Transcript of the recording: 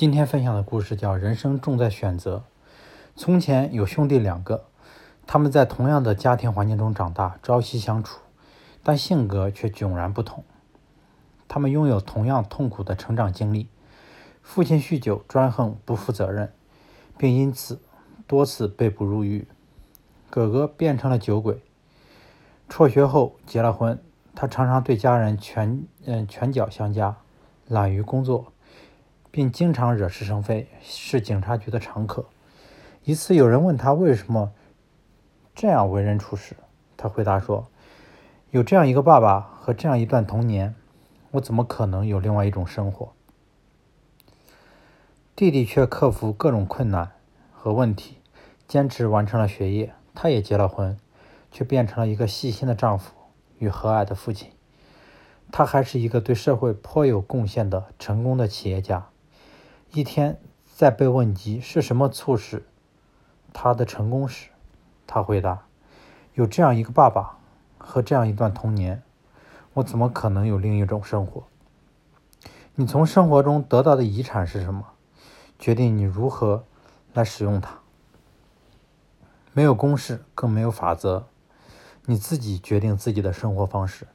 今天分享的故事叫《人生重在选择》。从前有兄弟两个，他们在同样的家庭环境中长大，朝夕相处，但性格却迥然不同。他们拥有同样痛苦的成长经历：父亲酗酒、专横、不负责任，并因此多次被捕入狱；哥哥变成了酒鬼，辍学后结了婚。他常常对家人拳嗯拳脚相加，懒于工作。并经常惹是生非，是警察局的常客。一次，有人问他为什么这样为人处事，他回答说：“有这样一个爸爸和这样一段童年，我怎么可能有另外一种生活？”弟弟却克服各种困难和问题，坚持完成了学业。他也结了婚，却变成了一个细心的丈夫与和蔼的父亲。他还是一个对社会颇有贡献的成功的企业家。一天，在被问及是什么促使他的成功时，他回答：“有这样一个爸爸和这样一段童年，我怎么可能有另一种生活？”你从生活中得到的遗产是什么，决定你如何来使用它。没有公式，更没有法则，你自己决定自己的生活方式。